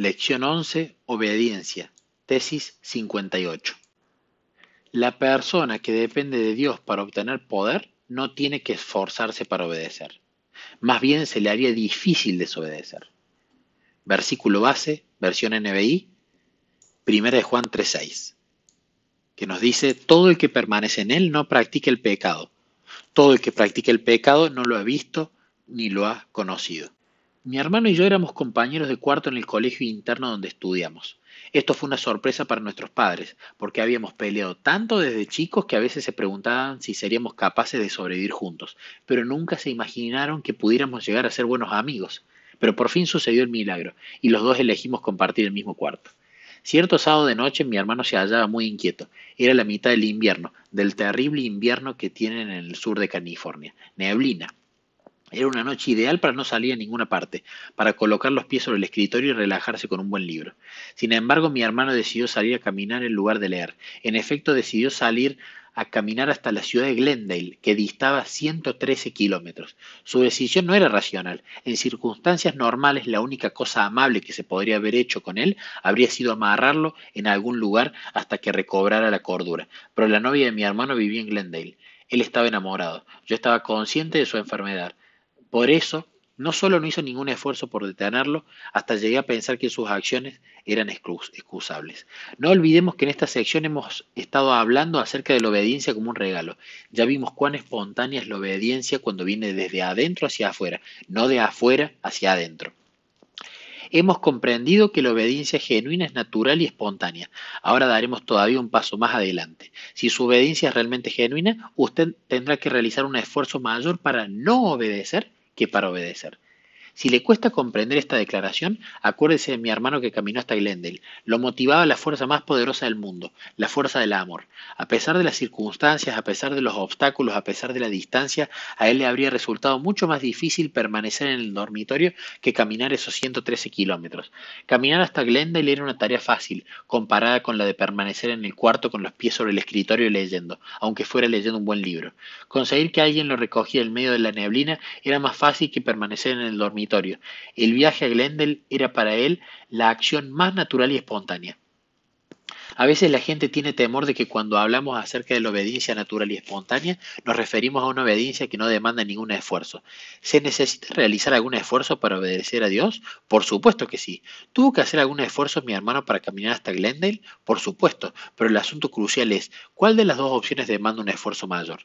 Lección 11. Obediencia. Tesis 58. La persona que depende de Dios para obtener poder no tiene que esforzarse para obedecer. Más bien se le haría difícil desobedecer. Versículo base, versión NBI, 1 de Juan 3.6, que nos dice, todo el que permanece en él no practica el pecado. Todo el que practica el pecado no lo ha visto ni lo ha conocido. Mi hermano y yo éramos compañeros de cuarto en el colegio interno donde estudiamos. Esto fue una sorpresa para nuestros padres, porque habíamos peleado tanto desde chicos que a veces se preguntaban si seríamos capaces de sobrevivir juntos, pero nunca se imaginaron que pudiéramos llegar a ser buenos amigos. Pero por fin sucedió el milagro, y los dos elegimos compartir el mismo cuarto. Cierto sábado de noche mi hermano se hallaba muy inquieto. Era la mitad del invierno, del terrible invierno que tienen en el sur de California. Neblina, era una noche ideal para no salir a ninguna parte, para colocar los pies sobre el escritorio y relajarse con un buen libro. Sin embargo, mi hermano decidió salir a caminar en lugar de leer. En efecto, decidió salir a caminar hasta la ciudad de Glendale, que distaba 113 kilómetros. Su decisión no era racional. En circunstancias normales, la única cosa amable que se podría haber hecho con él habría sido amarrarlo en algún lugar hasta que recobrara la cordura. Pero la novia de mi hermano vivía en Glendale. Él estaba enamorado. Yo estaba consciente de su enfermedad. Por eso, no solo no hizo ningún esfuerzo por detenerlo, hasta llegué a pensar que sus acciones eran excusables. No olvidemos que en esta sección hemos estado hablando acerca de la obediencia como un regalo. Ya vimos cuán espontánea es la obediencia cuando viene desde adentro hacia afuera, no de afuera hacia adentro. Hemos comprendido que la obediencia genuina es natural y espontánea. Ahora daremos todavía un paso más adelante. Si su obediencia es realmente genuina, usted tendrá que realizar un esfuerzo mayor para no obedecer que para obedecer. Si le cuesta comprender esta declaración, acuérdese de mi hermano que caminó hasta Glendale. Lo motivaba la fuerza más poderosa del mundo, la fuerza del amor. A pesar de las circunstancias, a pesar de los obstáculos, a pesar de la distancia, a él le habría resultado mucho más difícil permanecer en el dormitorio que caminar esos 113 kilómetros. Caminar hasta Glendale era una tarea fácil, comparada con la de permanecer en el cuarto con los pies sobre el escritorio leyendo, aunque fuera leyendo un buen libro. Conseguir que alguien lo recogiera en medio de la neblina era más fácil que permanecer en el dormitorio el viaje a Glendale era para él la acción más natural y espontánea. A veces la gente tiene temor de que cuando hablamos acerca de la obediencia natural y espontánea nos referimos a una obediencia que no demanda ningún esfuerzo. ¿Se necesita realizar algún esfuerzo para obedecer a Dios? Por supuesto que sí. ¿Tuvo que hacer algún esfuerzo mi hermano para caminar hasta Glendale? Por supuesto, pero el asunto crucial es, ¿cuál de las dos opciones demanda un esfuerzo mayor?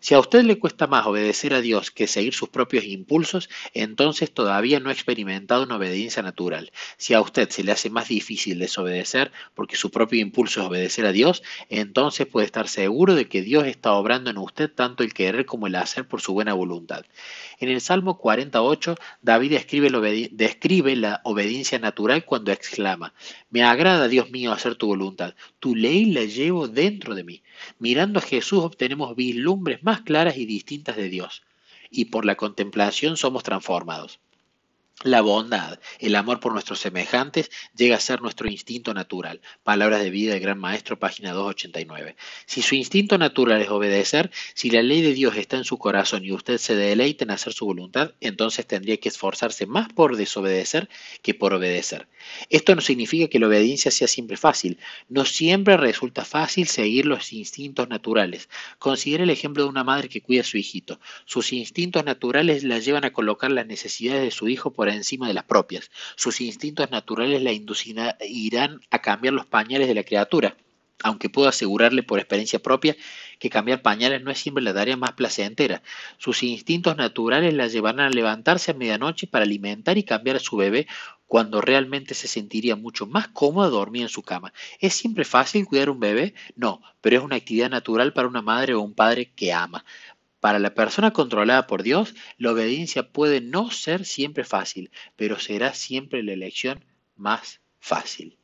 Si a usted le cuesta más obedecer a Dios que seguir sus propios impulsos, entonces todavía no ha experimentado una obediencia natural. Si a usted se le hace más difícil desobedecer porque su propio impulso es obedecer a Dios, entonces puede estar seguro de que Dios está obrando en usted tanto el querer como el hacer por su buena voluntad. En el Salmo 48, David describe, la obediencia natural cuando exclama, Me agrada, Dios mío, hacer tu voluntad, tu ley la llevo dentro de mí. Mirando a Jesús obtenemos más claras y distintas de Dios, y por la contemplación somos transformados. La bondad, el amor por nuestros semejantes, llega a ser nuestro instinto natural. Palabras de vida del Gran Maestro, página 289. Si su instinto natural es obedecer, si la ley de Dios está en su corazón y usted se deleita en hacer su voluntad, entonces tendría que esforzarse más por desobedecer que por obedecer. Esto no significa que la obediencia sea siempre fácil. No siempre resulta fácil seguir los instintos naturales. Considere el ejemplo de una madre que cuida a su hijito. Sus instintos naturales la llevan a colocar las necesidades de su hijo por encima de las propias. Sus instintos naturales la inducirán a cambiar los pañales de la criatura, aunque puedo asegurarle por experiencia propia que cambiar pañales no es siempre la tarea más placentera. Sus instintos naturales la llevarán a levantarse a medianoche para alimentar y cambiar a su bebé cuando realmente se sentiría mucho más cómoda dormir en su cama. ¿Es siempre fácil cuidar un bebé? No, pero es una actividad natural para una madre o un padre que ama. Para la persona controlada por Dios, la obediencia puede no ser siempre fácil, pero será siempre la elección más fácil.